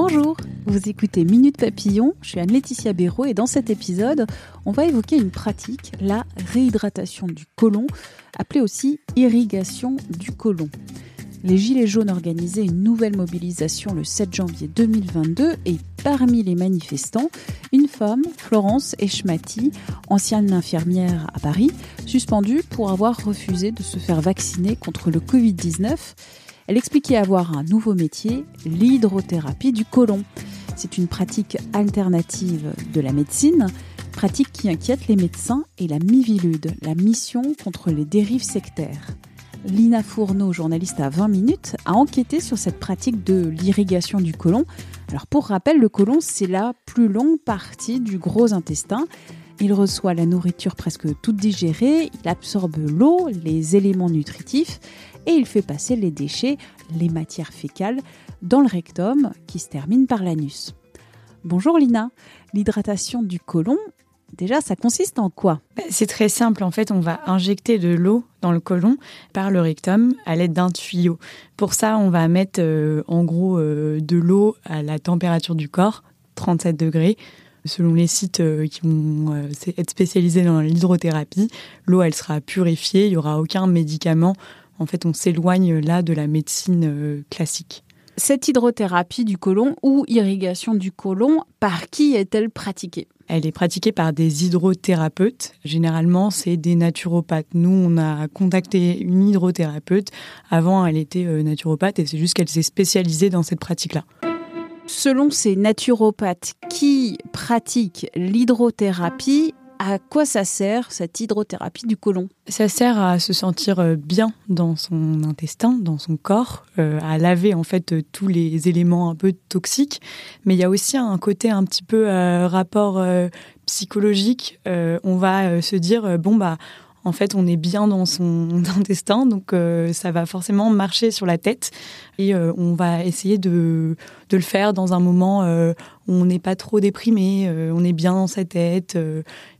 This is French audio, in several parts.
Bonjour, vous écoutez Minute Papillon, je suis Anne-Laetitia Béraud et dans cet épisode, on va évoquer une pratique, la réhydratation du côlon, appelée aussi irrigation du côlon. Les Gilets jaunes organisaient une nouvelle mobilisation le 7 janvier 2022 et parmi les manifestants, une femme, Florence Eschmati, ancienne infirmière à Paris, suspendue pour avoir refusé de se faire vacciner contre le Covid-19. Elle expliquait avoir un nouveau métier, l'hydrothérapie du côlon. C'est une pratique alternative de la médecine, pratique qui inquiète les médecins et la Mivilude, la mission contre les dérives sectaires. Lina Fourneau, journaliste à 20 minutes, a enquêté sur cette pratique de l'irrigation du côlon. Alors pour rappel, le côlon, c'est la plus longue partie du gros intestin. Il reçoit la nourriture presque toute digérée, il absorbe l'eau, les éléments nutritifs et il fait passer les déchets, les matières fécales, dans le rectum qui se termine par l'anus. Bonjour Lina, l'hydratation du côlon, déjà ça consiste en quoi? Bah, C'est très simple, en fait on va injecter de l'eau dans le côlon par le rectum à l'aide d'un tuyau. Pour ça on va mettre euh, en gros euh, de l'eau à la température du corps, 37 degrés. Selon les sites euh, qui vont être spécialisés dans l'hydrothérapie, l'eau elle sera purifiée, il n'y aura aucun médicament. En fait on s'éloigne là de la médecine euh, classique. Cette hydrothérapie du côlon ou irrigation du côlon, par qui est-elle pratiquée? Elle est pratiquée par des hydrothérapeutes. Généralement, c'est des naturopathes. Nous, on a contacté une hydrothérapeute. Avant, elle était euh, naturopathe et c'est juste qu'elle s'est spécialisée dans cette pratique-là. Selon ces naturopathes qui pratiquent l'hydrothérapie, à quoi ça sert cette hydrothérapie du côlon? Ça sert à se sentir euh, bien dans son intestin, dans son corps, euh, à laver en fait euh, tous les éléments un peu toxiques. Mais il y a aussi un côté un petit peu rapport psychologique. On va se dire bon bah en fait, on est bien dans son intestin, donc ça va forcément marcher sur la tête. Et on va essayer de, de le faire dans un moment où on n'est pas trop déprimé, on est bien dans sa tête,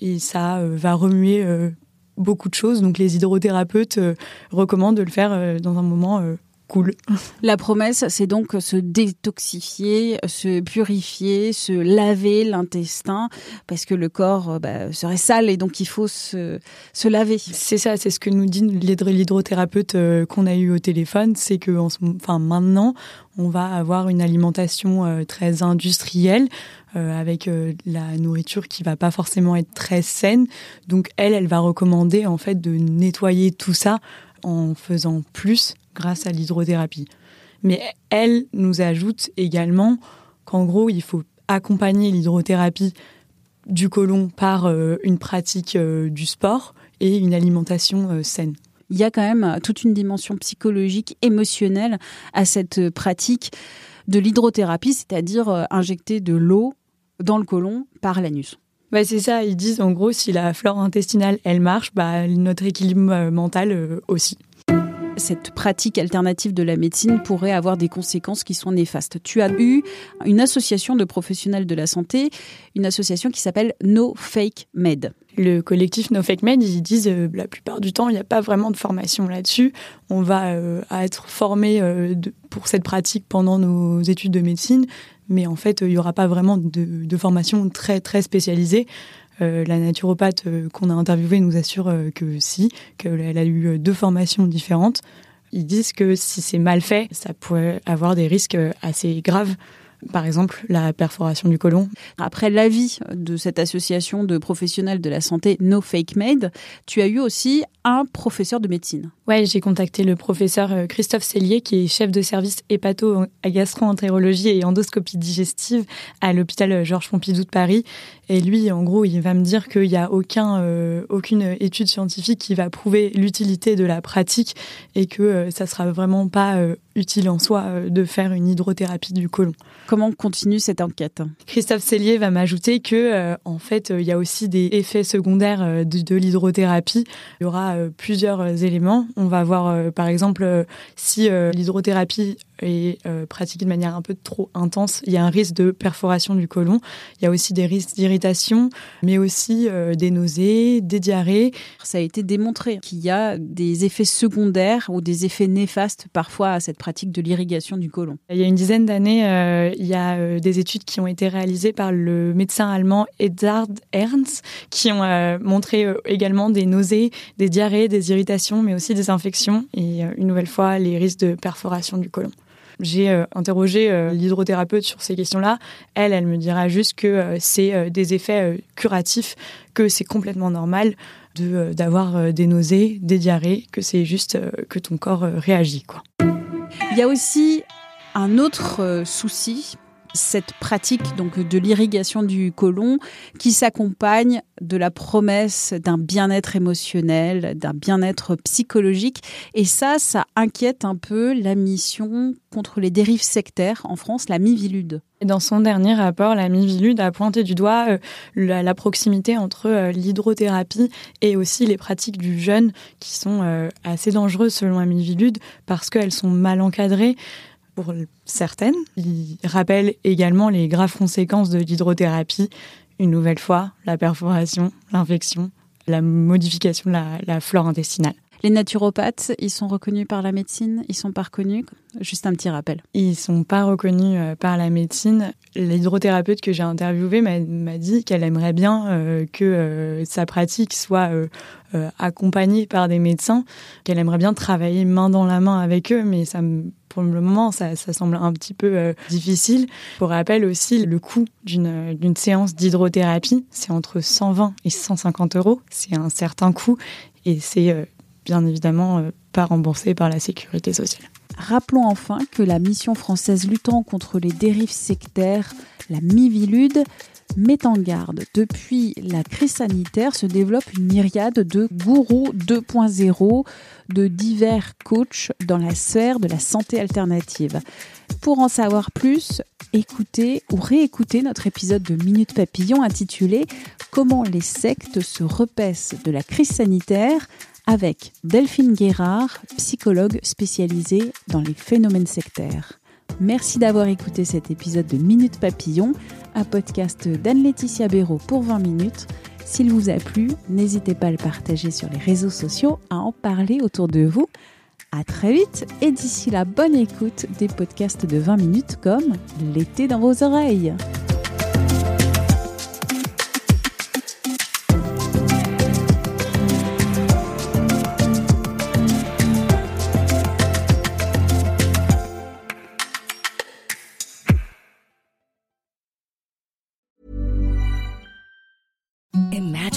et ça euh, va remuer euh, beaucoup de choses. Donc les hydrothérapeutes euh, recommandent de le faire dans un moment cool. La promesse, c'est donc se détoxifier, se purifier, se laver l'intestin, parce que le corps euh, bah, serait sale et donc il faut se, se laver. C'est ça, c'est ce que nous dit l'hydro- l'hydrothérapeute euh, qu'on a eu au téléphone, c'est que en enfin, maintenant, on va avoir une alimentation euh, très industrielle, euh, avec euh, la nourriture qui va pas forcément être très saine. Donc elle, elle va recommander en fait de nettoyer tout ça en faisant plus grâce à l'hydrothérapie. Mais elle nous ajoute également qu'en gros, il faut accompagner l'hydrothérapie du côlon par euh, une pratique euh, du sport et une alimentation euh, saine. Il y a quand même toute une dimension psychologique, émotionnelle à cette pratique de l'hydrothérapie, c'est-à-dire injecter de l'eau dans le côlon par l'anus. Bah, c'est ça, ils disent en gros, si la flore intestinale, elle marche, bah, notre équilibre mental aussi. Cette pratique alternative de la médecine pourrait avoir des conséquences qui sont néfastes. Tu as eu une association de professionnels de la santé, une association qui s'appelle No Fake Med. Le collectif No Fake Med, ils disent euh, la plupart du temps, il n'y a pas vraiment de formation là-dessus. On va euh, être formé euh, pour cette pratique pendant nos études de médecine, mais en fait, il n'y aura pas vraiment de, de formation très très spécialisée. Euh, la naturopathe euh, qu'on a interviewée nous assure euh, que si, qu'elle a eu deux formations différentes. Ils disent que si c'est mal fait, ça pourrait avoir des risques assez graves. Par exemple, la perforation du côlon. Après l'avis de cette association de professionnels de la santé No Fake Med, tu as eu aussi un professeur de médecine. Ouais, j'ai contacté le professeur Christophe Cellier, qui est chef de service hépato à gastro-entérologie et endoscopie digestive à l'hôpital Georges Pompidou de Paris. Et lui, en gros, il va me dire qu'il n'y a aucun, aucune étude scientifique qui va prouver l'utilité de la pratique et que ça sera vraiment pas utile en soi de faire une hydrothérapie du côlon. Comment continue cette enquête? Christophe Cellier va m'ajouter que, en fait, il y a aussi des effets secondaires de, de l'hydrothérapie. Il y aura plusieurs éléments. On va voir, par exemple, si l'hydrothérapie est euh, pratiquée de manière un peu trop intense, il y a un risque de perforation du côlon. Il y a aussi des risques d'irritation, mais aussi euh, des nausées, des diarrhées. Ça a été démontré qu'il y a des effets secondaires ou des effets néfastes parfois à cette pratique de l'irrigation du côlon. Il y a une dizaine d'années, euh, il y a des études qui ont été réalisées par le médecin allemand Edzard Ernst qui ont montré également des nausées, des diarrhées, des irritations, mais aussi des infections et une nouvelle fois les risques de perforation du côlon. J'ai euh, interrogé euh, l'hydrothérapeute sur ces questions-là. Elle, elle me dira juste que euh, c'est des effets curatifs, que c'est complètement normal de d'avoir des nausées, des diarrhées, que c'est juste que ton corps réagit. Il y a aussi un autre souci cette pratique donc de l'irrigation du côlon qui s'accompagne de la promesse d'un bien-être émotionnel, d'un bien-être psychologique et ça ça inquiète un peu la mission contre les dérives sectaires en France, la Mivilude. Dans son dernier rapport, la Mivilude a pointé du doigt euh, la, proximité entre euh, l'hydrothérapie et aussi les pratiques du jeûne qui sont euh, assez dangereuses selon la Mivilude parce qu'elles sont mal encadrées certaines. Il rappelle également les graves conséquences de l'hydrothérapie. Une nouvelle fois, la perforation, l'infection, la modification de la, flore intestinale. Les naturopathes, ils sont reconnus par la médecine, ils sont pas reconnus Juste un petit rappel. Ils sont pas reconnus euh, par la médecine. L'hydrothérapeute que j'ai interviewé m'a dit qu'elle aimerait bien euh, que euh, sa pratique soit accompagnée par des médecins, qu'elle aimerait bien travailler main dans la main avec eux, mais ça pour le moment, ça semble un petit peu difficile. Pour rappel aussi, le coût d'une séance d'hydrothérapie, c'est entre 120 et 150 euros. C'est un certain coût et c'est bien évidemment pas remboursé par la sécurité sociale. Rappelons enfin que la mission française luttant contre les dérives sectaires, la Mivilude, met en garde. Depuis la crise sanitaire se développe une myriade de gourous 2.0, de divers coachs dans la sphère de la santé alternative. Pour en savoir plus, écoutez ou réécoutez notre épisode de Minute Papillon intitulé Comment les sectes se repaissent de la crise sanitaire avec Delphine Guérard, psychologue spécialisée dans les phénomènes sectaires. Merci d'avoir écouté cet épisode de Minute Papillon, un podcast d'Anne-Laetitia Béraud pour 20 minutes. S'il vous a plu, n'hésitez pas à le partager sur les réseaux sociaux, à en parler autour de vous. À très vite et d'ici là, bonne écoute des podcasts de 20 minutes comme L'été dans vos oreilles.